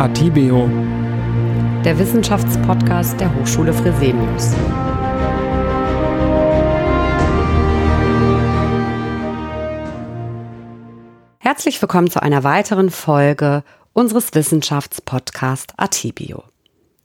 Atibeo, der Wissenschaftspodcast der Hochschule Fresenius. Herzlich willkommen zu einer weiteren Folge unseres Wissenschaftspodcasts Atibio.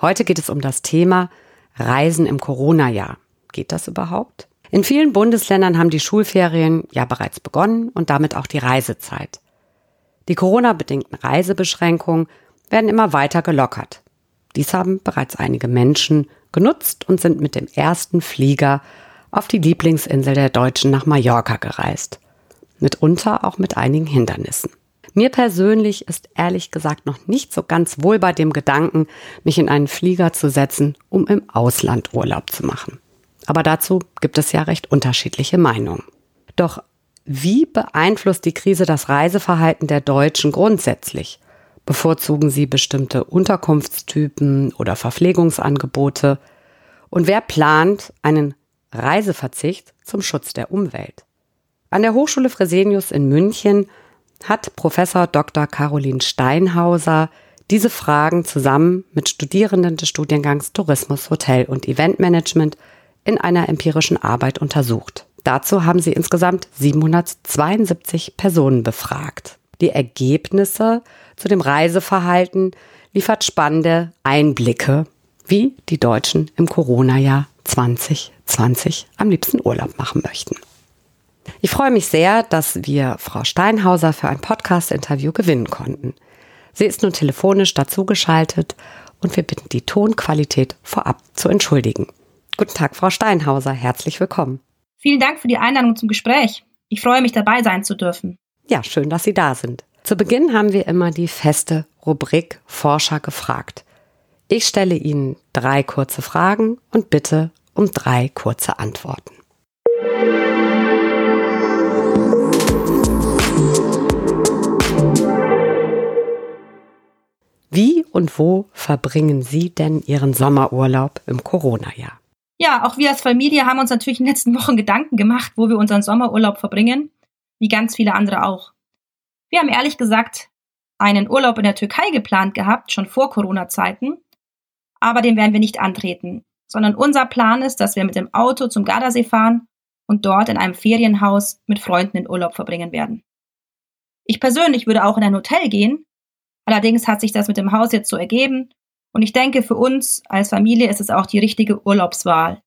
Heute geht es um das Thema Reisen im Corona-Jahr. Geht das überhaupt? In vielen Bundesländern haben die Schulferien ja bereits begonnen und damit auch die Reisezeit. Die Corona-bedingten Reisebeschränkungen werden immer weiter gelockert. Dies haben bereits einige Menschen genutzt und sind mit dem ersten Flieger auf die Lieblingsinsel der Deutschen nach Mallorca gereist. Mitunter auch mit einigen Hindernissen. Mir persönlich ist ehrlich gesagt noch nicht so ganz wohl bei dem Gedanken, mich in einen Flieger zu setzen, um im Ausland Urlaub zu machen. Aber dazu gibt es ja recht unterschiedliche Meinungen. Doch wie beeinflusst die Krise das Reiseverhalten der Deutschen grundsätzlich? Bevorzugen sie bestimmte Unterkunftstypen oder Verpflegungsangebote? Und wer plant einen Reiseverzicht zum Schutz der Umwelt? An der Hochschule Fresenius in München hat Professor Dr. Caroline Steinhauser diese Fragen zusammen mit Studierenden des Studiengangs Tourismus, Hotel und Eventmanagement in einer empirischen Arbeit untersucht. Dazu haben sie insgesamt 772 Personen befragt. Die Ergebnisse zu dem Reiseverhalten liefert spannende Einblicke, wie die Deutschen im Corona-Jahr 2020 am liebsten Urlaub machen möchten. Ich freue mich sehr, dass wir Frau Steinhauser für ein Podcast-Interview gewinnen konnten. Sie ist nun telefonisch dazugeschaltet und wir bitten die Tonqualität vorab zu entschuldigen. Guten Tag, Frau Steinhauser, herzlich willkommen. Vielen Dank für die Einladung zum Gespräch. Ich freue mich, dabei sein zu dürfen. Ja, schön, dass Sie da sind. Zu Beginn haben wir immer die feste Rubrik Forscher gefragt. Ich stelle Ihnen drei kurze Fragen und bitte um drei kurze Antworten. Wie und wo verbringen Sie denn Ihren Sommerurlaub im Corona-Jahr? Ja, auch wir als Familie haben uns natürlich in den letzten Wochen Gedanken gemacht, wo wir unseren Sommerurlaub verbringen, wie ganz viele andere auch. Wir haben ehrlich gesagt einen Urlaub in der Türkei geplant gehabt, schon vor Corona-Zeiten, aber den werden wir nicht antreten, sondern unser Plan ist, dass wir mit dem Auto zum Gardasee fahren und dort in einem Ferienhaus mit Freunden in Urlaub verbringen werden. Ich persönlich würde auch in ein Hotel gehen, allerdings hat sich das mit dem Haus jetzt so ergeben und ich denke, für uns als Familie ist es auch die richtige Urlaubswahl.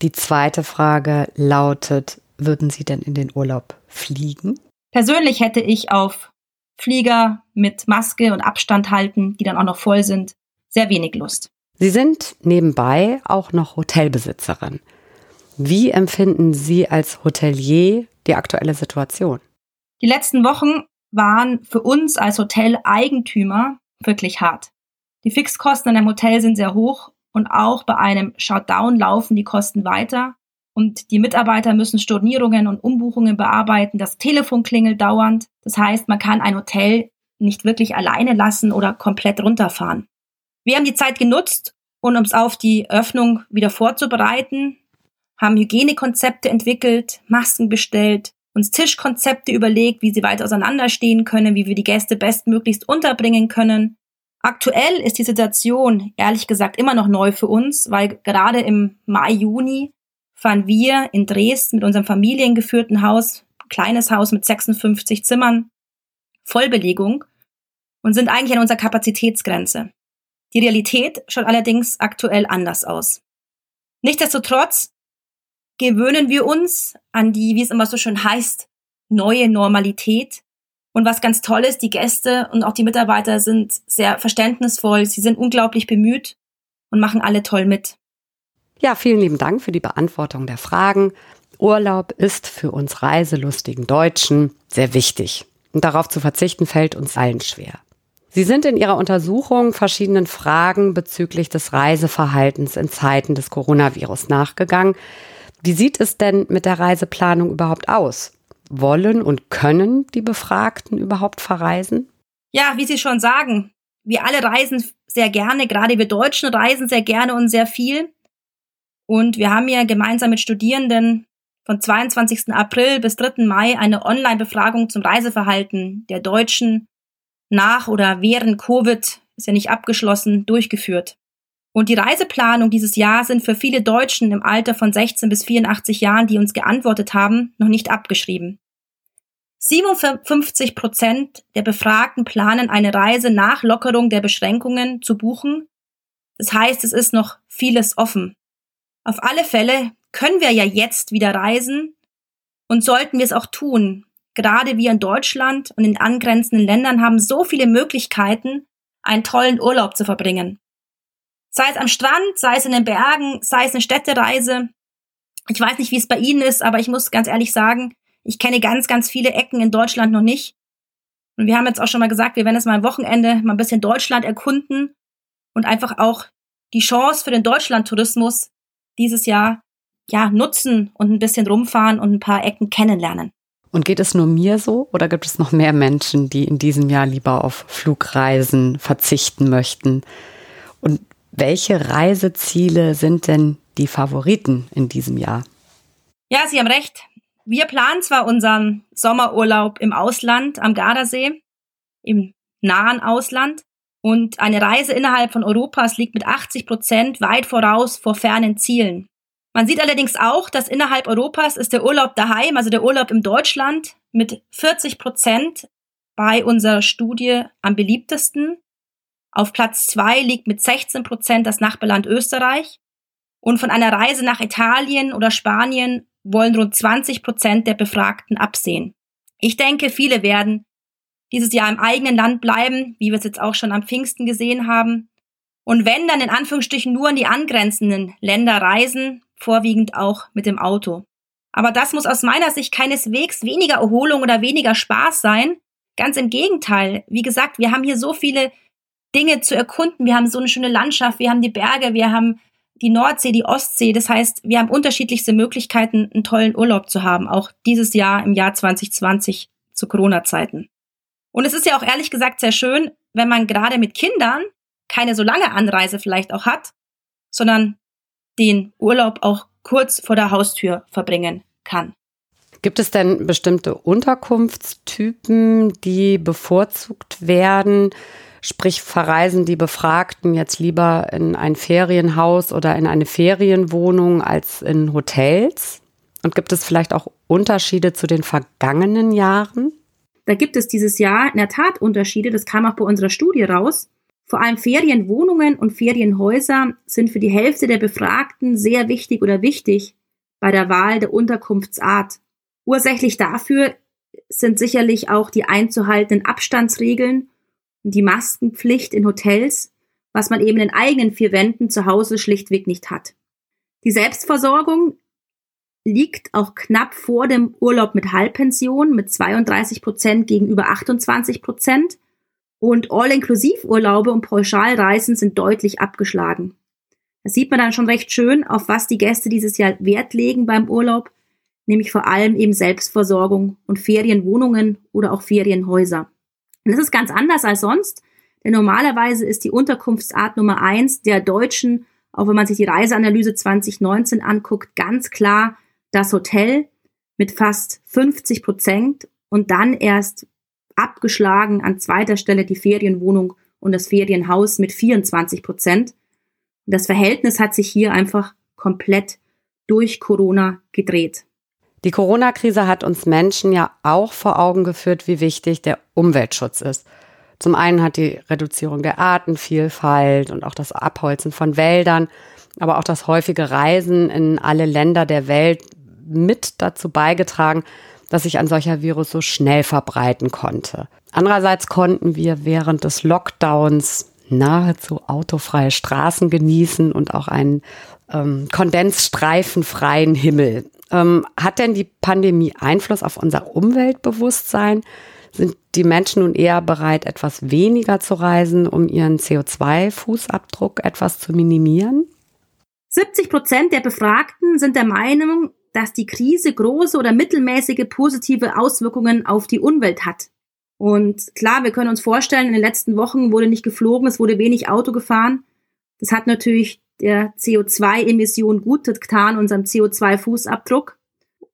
Die zweite Frage lautet, würden Sie denn in den Urlaub fliegen? Persönlich hätte ich auf Flieger mit Maske und Abstand halten, die dann auch noch voll sind, sehr wenig Lust. Sie sind nebenbei auch noch Hotelbesitzerin. Wie empfinden Sie als Hotelier die aktuelle Situation? Die letzten Wochen waren für uns als Hoteleigentümer wirklich hart. Die Fixkosten in einem Hotel sind sehr hoch und auch bei einem Shutdown laufen die Kosten weiter. Und die Mitarbeiter müssen Stornierungen und Umbuchungen bearbeiten. Das Telefon klingelt dauernd. Das heißt, man kann ein Hotel nicht wirklich alleine lassen oder komplett runterfahren. Wir haben die Zeit genutzt, um uns auf die Öffnung wieder vorzubereiten, haben Hygienekonzepte entwickelt, Masken bestellt, uns Tischkonzepte überlegt, wie sie weiter auseinanderstehen können, wie wir die Gäste bestmöglichst unterbringen können, Aktuell ist die Situation ehrlich gesagt immer noch neu für uns, weil gerade im Mai, Juni fahren wir in Dresden mit unserem familiengeführten Haus, kleines Haus mit 56 Zimmern, Vollbelegung und sind eigentlich an unserer Kapazitätsgrenze. Die Realität schaut allerdings aktuell anders aus. Nichtsdestotrotz gewöhnen wir uns an die, wie es immer so schön heißt, neue Normalität und was ganz toll ist, die Gäste und auch die Mitarbeiter sind sehr verständnisvoll, sie sind unglaublich bemüht und machen alle toll mit. Ja, vielen lieben Dank für die Beantwortung der Fragen. Urlaub ist für uns reiselustigen Deutschen sehr wichtig. Und darauf zu verzichten fällt uns allen schwer. Sie sind in Ihrer Untersuchung verschiedenen Fragen bezüglich des Reiseverhaltens in Zeiten des Coronavirus nachgegangen. Wie sieht es denn mit der Reiseplanung überhaupt aus? wollen und können die Befragten überhaupt verreisen? Ja, wie Sie schon sagen, wir alle reisen sehr gerne, gerade wir Deutschen reisen sehr gerne und sehr viel. Und wir haben ja gemeinsam mit Studierenden von 22. April bis 3. Mai eine Online-Befragung zum Reiseverhalten der Deutschen nach oder während Covid ist ja nicht abgeschlossen, durchgeführt. Und die Reiseplanung dieses Jahr sind für viele Deutschen im Alter von 16 bis 84 Jahren, die uns geantwortet haben, noch nicht abgeschrieben. 57 Prozent der Befragten planen eine Reise nach Lockerung der Beschränkungen zu buchen. Das heißt, es ist noch vieles offen. Auf alle Fälle können wir ja jetzt wieder reisen und sollten wir es auch tun. Gerade wir in Deutschland und in angrenzenden Ländern haben so viele Möglichkeiten, einen tollen Urlaub zu verbringen. Sei es am Strand, sei es in den Bergen, sei es eine Städtereise. Ich weiß nicht, wie es bei Ihnen ist, aber ich muss ganz ehrlich sagen, ich kenne ganz, ganz viele Ecken in Deutschland noch nicht. Und wir haben jetzt auch schon mal gesagt, wir werden jetzt mal am Wochenende mal ein bisschen Deutschland erkunden und einfach auch die Chance für den Deutschlandtourismus dieses Jahr ja nutzen und ein bisschen rumfahren und ein paar Ecken kennenlernen. Und geht es nur mir so oder gibt es noch mehr Menschen, die in diesem Jahr lieber auf Flugreisen verzichten möchten? Und welche Reiseziele sind denn die Favoriten in diesem Jahr? Ja, Sie haben recht. Wir planen zwar unseren Sommerurlaub im Ausland am Gardasee, im nahen Ausland, und eine Reise innerhalb von Europas liegt mit 80 Prozent weit voraus vor fernen Zielen. Man sieht allerdings auch, dass innerhalb Europas ist der Urlaub daheim, also der Urlaub im Deutschland, mit 40 Prozent bei unserer Studie am beliebtesten. Auf Platz zwei liegt mit 16 Prozent das Nachbarland Österreich. Und von einer Reise nach Italien oder Spanien wollen rund 20 Prozent der Befragten absehen. Ich denke, viele werden dieses Jahr im eigenen Land bleiben, wie wir es jetzt auch schon am Pfingsten gesehen haben. Und wenn, dann in Anführungsstrichen nur in die angrenzenden Länder reisen, vorwiegend auch mit dem Auto. Aber das muss aus meiner Sicht keineswegs weniger Erholung oder weniger Spaß sein. Ganz im Gegenteil. Wie gesagt, wir haben hier so viele Dinge zu erkunden. Wir haben so eine schöne Landschaft, wir haben die Berge, wir haben die Nordsee, die Ostsee. Das heißt, wir haben unterschiedlichste Möglichkeiten, einen tollen Urlaub zu haben, auch dieses Jahr im Jahr 2020 zu Corona-Zeiten. Und es ist ja auch ehrlich gesagt sehr schön, wenn man gerade mit Kindern keine so lange Anreise vielleicht auch hat, sondern den Urlaub auch kurz vor der Haustür verbringen kann. Gibt es denn bestimmte Unterkunftstypen, die bevorzugt werden? Sprich, verreisen die Befragten jetzt lieber in ein Ferienhaus oder in eine Ferienwohnung als in Hotels? Und gibt es vielleicht auch Unterschiede zu den vergangenen Jahren? Da gibt es dieses Jahr in der Tat Unterschiede. Das kam auch bei unserer Studie raus. Vor allem Ferienwohnungen und Ferienhäuser sind für die Hälfte der Befragten sehr wichtig oder wichtig bei der Wahl der Unterkunftsart. Ursächlich dafür sind sicherlich auch die einzuhaltenden Abstandsregeln und die Maskenpflicht in Hotels, was man eben in eigenen vier Wänden zu Hause schlichtweg nicht hat. Die Selbstversorgung liegt auch knapp vor dem Urlaub mit Halbpension mit 32 Prozent gegenüber 28 Prozent. Und All-Inklusiv-Urlaube und Pauschalreisen sind deutlich abgeschlagen. Da sieht man dann schon recht schön, auf was die Gäste dieses Jahr Wert legen beim Urlaub, nämlich vor allem eben Selbstversorgung und Ferienwohnungen oder auch Ferienhäuser. Und das ist ganz anders als sonst, denn normalerweise ist die Unterkunftsart Nummer eins der Deutschen, auch wenn man sich die Reiseanalyse 2019 anguckt, ganz klar das Hotel mit fast 50 Prozent und dann erst abgeschlagen an zweiter Stelle die Ferienwohnung und das Ferienhaus mit 24 Prozent. Das Verhältnis hat sich hier einfach komplett durch Corona gedreht. Die Corona-Krise hat uns Menschen ja auch vor Augen geführt, wie wichtig der Umweltschutz ist. Zum einen hat die Reduzierung der Artenvielfalt und auch das Abholzen von Wäldern, aber auch das häufige Reisen in alle Länder der Welt mit dazu beigetragen, dass sich ein solcher Virus so schnell verbreiten konnte. Andererseits konnten wir während des Lockdowns nahezu autofreie Straßen genießen und auch einen ähm, kondensstreifenfreien Himmel. Ähm, hat denn die Pandemie Einfluss auf unser Umweltbewusstsein? Sind die Menschen nun eher bereit, etwas weniger zu reisen, um ihren CO2-Fußabdruck etwas zu minimieren? 70 Prozent der Befragten sind der Meinung, dass die Krise große oder mittelmäßige positive Auswirkungen auf die Umwelt hat. Und klar, wir können uns vorstellen, in den letzten Wochen wurde nicht geflogen, es wurde wenig Auto gefahren. Das hat natürlich der CO2-Emission gut getan, unserem CO2-Fußabdruck.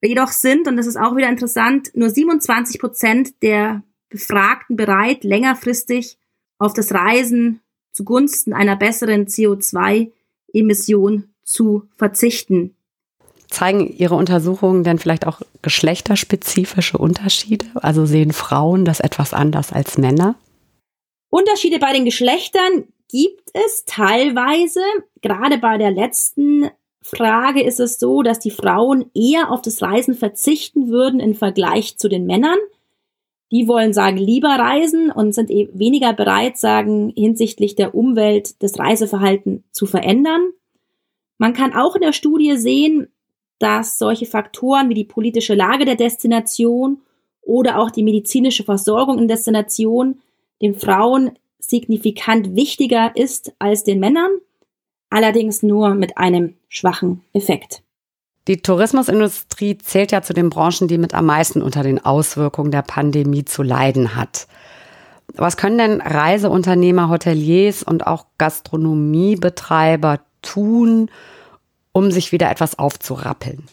Jedoch sind, und das ist auch wieder interessant, nur 27 Prozent der Befragten bereit, längerfristig auf das Reisen zugunsten einer besseren CO2-Emission zu verzichten. Zeigen Ihre Untersuchungen denn vielleicht auch geschlechterspezifische Unterschiede? Also sehen Frauen das etwas anders als Männer? Unterschiede bei den Geschlechtern gibt es teilweise. Gerade bei der letzten Frage ist es so, dass die Frauen eher auf das Reisen verzichten würden im Vergleich zu den Männern. Die wollen sagen, lieber reisen und sind eben weniger bereit, sagen, hinsichtlich der Umwelt das Reiseverhalten zu verändern. Man kann auch in der Studie sehen, dass solche Faktoren wie die politische Lage der Destination oder auch die medizinische Versorgung in Destination den Frauen signifikant wichtiger ist als den Männern, allerdings nur mit einem schwachen Effekt. Die Tourismusindustrie zählt ja zu den Branchen, die mit am meisten unter den Auswirkungen der Pandemie zu leiden hat. Was können denn Reiseunternehmer, Hoteliers und auch Gastronomiebetreiber tun, um sich wieder etwas aufzurappeln?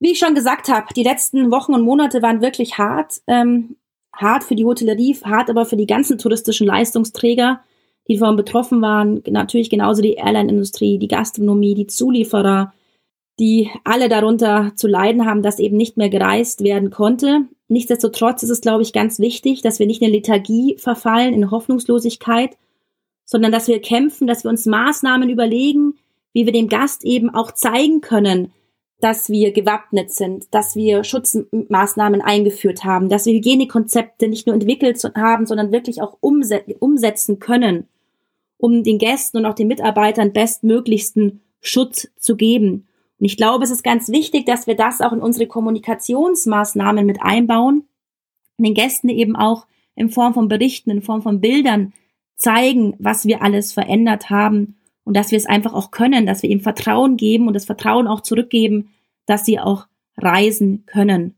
Wie ich schon gesagt habe, die letzten Wochen und Monate waren wirklich hart. Ähm, hart für die Hotellerie, hart aber für die ganzen touristischen Leistungsträger, die davon betroffen waren. Natürlich genauso die Airline-Industrie, die Gastronomie, die Zulieferer, die alle darunter zu leiden haben, dass eben nicht mehr gereist werden konnte. Nichtsdestotrotz ist es, glaube ich, ganz wichtig, dass wir nicht in Lethargie verfallen, in Hoffnungslosigkeit, sondern dass wir kämpfen, dass wir uns Maßnahmen überlegen, wie wir dem Gast eben auch zeigen können, dass wir gewappnet sind, dass wir Schutzmaßnahmen eingeführt haben, dass wir Hygienekonzepte nicht nur entwickelt haben, sondern wirklich auch umsetzen können, um den Gästen und auch den Mitarbeitern bestmöglichsten Schutz zu geben. Und ich glaube, es ist ganz wichtig, dass wir das auch in unsere Kommunikationsmaßnahmen mit einbauen den Gästen eben auch in Form von Berichten, in Form von Bildern zeigen, was wir alles verändert haben und dass wir es einfach auch können, dass wir ihm Vertrauen geben und das Vertrauen auch zurückgeben, dass sie auch reisen können.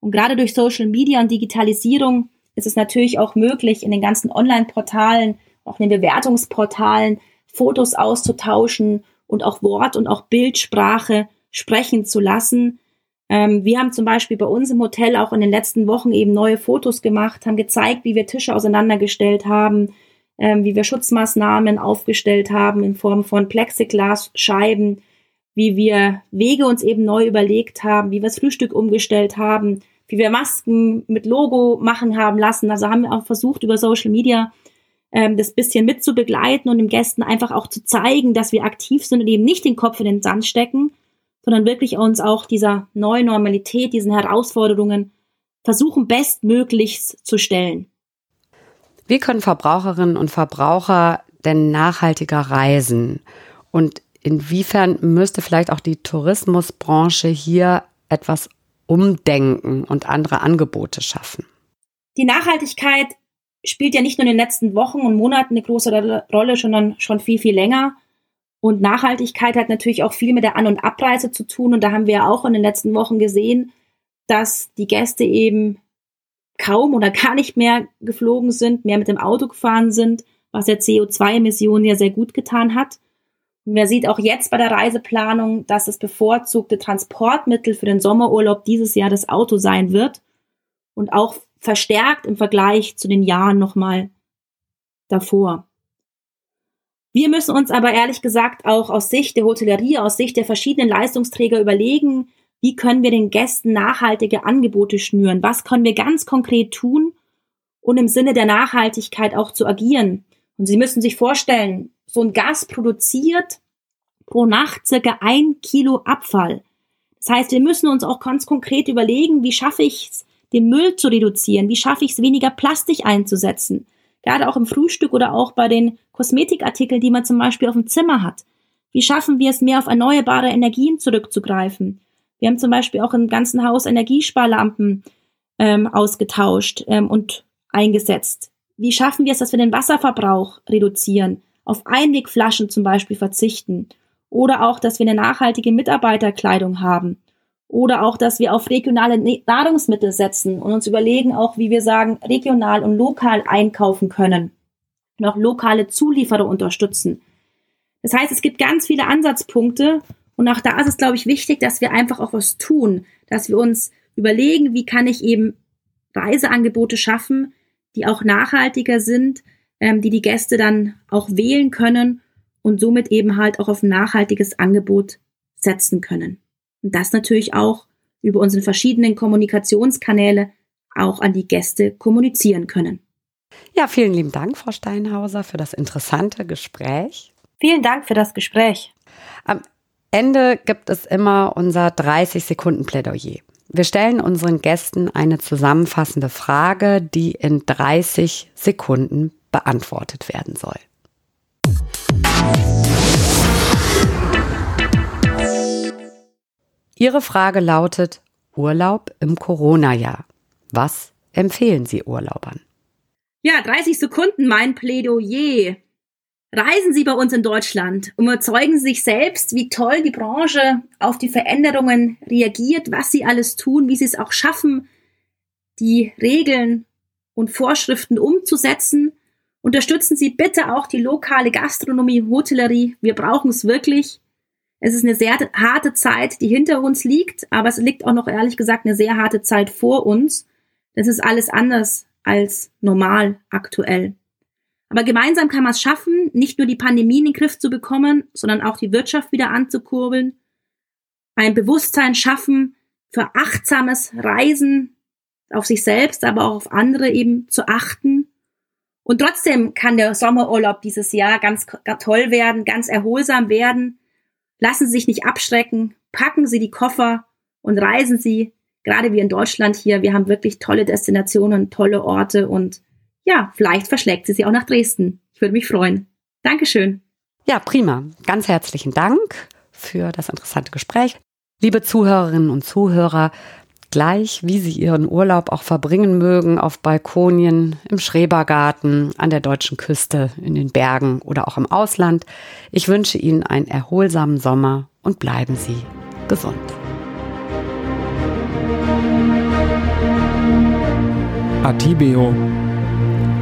Und gerade durch Social Media und Digitalisierung ist es natürlich auch möglich, in den ganzen Online-Portalen, auch in den Bewertungsportalen Fotos auszutauschen und auch Wort- und auch Bildsprache sprechen zu lassen. Ähm, wir haben zum Beispiel bei uns im Hotel auch in den letzten Wochen eben neue Fotos gemacht, haben gezeigt, wie wir Tische auseinandergestellt haben, ähm, wie wir Schutzmaßnahmen aufgestellt haben in Form von Plexiglasscheiben, wie wir Wege uns eben neu überlegt haben, wie wir das Frühstück umgestellt haben, wie wir Masken mit Logo machen haben lassen. Also haben wir auch versucht, über Social Media ähm, das bisschen mit zu begleiten und den Gästen einfach auch zu zeigen, dass wir aktiv sind und eben nicht den Kopf in den Sand stecken, sondern wirklich uns auch dieser neuen Normalität, diesen Herausforderungen versuchen, bestmöglichst zu stellen. Wie können Verbraucherinnen und Verbraucher denn nachhaltiger reisen? Und inwiefern müsste vielleicht auch die Tourismusbranche hier etwas umdenken und andere Angebote schaffen? Die Nachhaltigkeit spielt ja nicht nur in den letzten Wochen und Monaten eine große Rolle, sondern schon viel, viel länger. Und Nachhaltigkeit hat natürlich auch viel mit der An- und Abreise zu tun. Und da haben wir auch in den letzten Wochen gesehen, dass die Gäste eben kaum oder gar nicht mehr geflogen sind, mehr mit dem Auto gefahren sind, was der CO2-Emissionen ja sehr gut getan hat. Und wer sieht auch jetzt bei der Reiseplanung, dass das bevorzugte Transportmittel für den Sommerurlaub dieses Jahr das Auto sein wird und auch verstärkt im Vergleich zu den Jahren nochmal davor. Wir müssen uns aber ehrlich gesagt auch aus Sicht der Hotellerie, aus Sicht der verschiedenen Leistungsträger überlegen, wie können wir den Gästen nachhaltige Angebote schnüren? Was können wir ganz konkret tun, um im Sinne der Nachhaltigkeit auch zu agieren? Und Sie müssen sich vorstellen, so ein Gas produziert pro Nacht circa ein Kilo Abfall. Das heißt, wir müssen uns auch ganz konkret überlegen, wie schaffe ich es, den Müll zu reduzieren? Wie schaffe ich es, weniger Plastik einzusetzen? Gerade auch im Frühstück oder auch bei den Kosmetikartikeln, die man zum Beispiel auf dem Zimmer hat. Wie schaffen wir es, mehr auf erneuerbare Energien zurückzugreifen? Wir haben zum Beispiel auch im ganzen Haus Energiesparlampen ähm, ausgetauscht ähm, und eingesetzt. Wie schaffen wir es, dass wir den Wasserverbrauch reduzieren, auf Einwegflaschen zum Beispiel verzichten oder auch, dass wir eine nachhaltige Mitarbeiterkleidung haben oder auch, dass wir auf regionale Nahrungsmittel setzen und uns überlegen auch, wie wir sagen, regional und lokal einkaufen können auch lokale Zulieferer unterstützen. Das heißt, es gibt ganz viele Ansatzpunkte und auch da ist es, glaube ich, wichtig, dass wir einfach auch was tun, dass wir uns überlegen, wie kann ich eben Reiseangebote schaffen, die auch nachhaltiger sind, ähm, die die Gäste dann auch wählen können und somit eben halt auch auf ein nachhaltiges Angebot setzen können. Und das natürlich auch über unsere verschiedenen Kommunikationskanäle auch an die Gäste kommunizieren können. Ja, vielen lieben Dank, Frau Steinhauser, für das interessante Gespräch. Vielen Dank für das Gespräch. Am Ende gibt es immer unser 30 Sekunden Plädoyer. Wir stellen unseren Gästen eine zusammenfassende Frage, die in 30 Sekunden beantwortet werden soll. Ihre Frage lautet Urlaub im Corona-Jahr. Was empfehlen Sie Urlaubern? Ja, 30 Sekunden mein Plädoyer. Reisen Sie bei uns in Deutschland und überzeugen Sie sich selbst, wie toll die Branche auf die Veränderungen reagiert, was sie alles tun, wie sie es auch schaffen, die Regeln und Vorschriften umzusetzen. Unterstützen Sie bitte auch die lokale Gastronomie, Hotellerie. Wir brauchen es wirklich. Es ist eine sehr harte Zeit, die hinter uns liegt, aber es liegt auch noch ehrlich gesagt eine sehr harte Zeit vor uns. Das ist alles anders als normal aktuell. Aber gemeinsam kann man es schaffen, nicht nur die Pandemie in den Griff zu bekommen, sondern auch die Wirtschaft wieder anzukurbeln, ein Bewusstsein schaffen für achtsames Reisen auf sich selbst, aber auch auf andere eben zu achten. Und trotzdem kann der Sommerurlaub dieses Jahr ganz, ganz toll werden, ganz erholsam werden. Lassen Sie sich nicht abschrecken, packen Sie die Koffer und reisen Sie, gerade wie in Deutschland hier. Wir haben wirklich tolle Destinationen, tolle Orte und ja, vielleicht verschlägt sie sie auch nach Dresden. Ich würde mich freuen. Dankeschön. Ja, prima. Ganz herzlichen Dank für das interessante Gespräch. Liebe Zuhörerinnen und Zuhörer, gleich wie Sie Ihren Urlaub auch verbringen mögen, auf Balkonien, im Schrebergarten, an der deutschen Küste, in den Bergen oder auch im Ausland, ich wünsche Ihnen einen erholsamen Sommer und bleiben Sie gesund. Atibeo